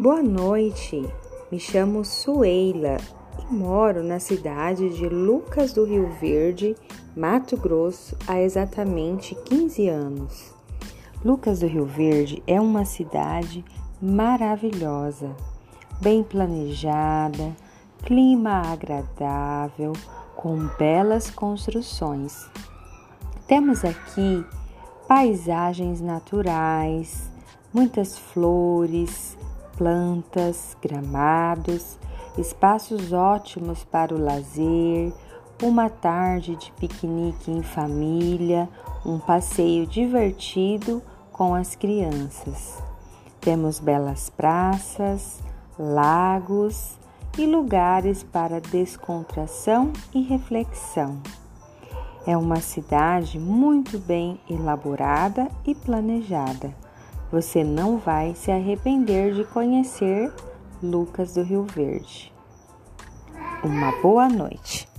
Boa noite, me chamo Sueila e moro na cidade de Lucas do Rio Verde, Mato Grosso, há exatamente 15 anos. Lucas do Rio Verde é uma cidade maravilhosa, bem planejada, clima agradável, com belas construções. Temos aqui paisagens naturais, muitas flores, plantas, gramados, espaços ótimos para o lazer, uma tarde de piquenique em família, um passeio divertido com as crianças. Temos belas praças, lagos e lugares para descontração e reflexão. É uma cidade muito bem elaborada e planejada. Você não vai se arrepender de conhecer Lucas do Rio Verde. Uma boa noite.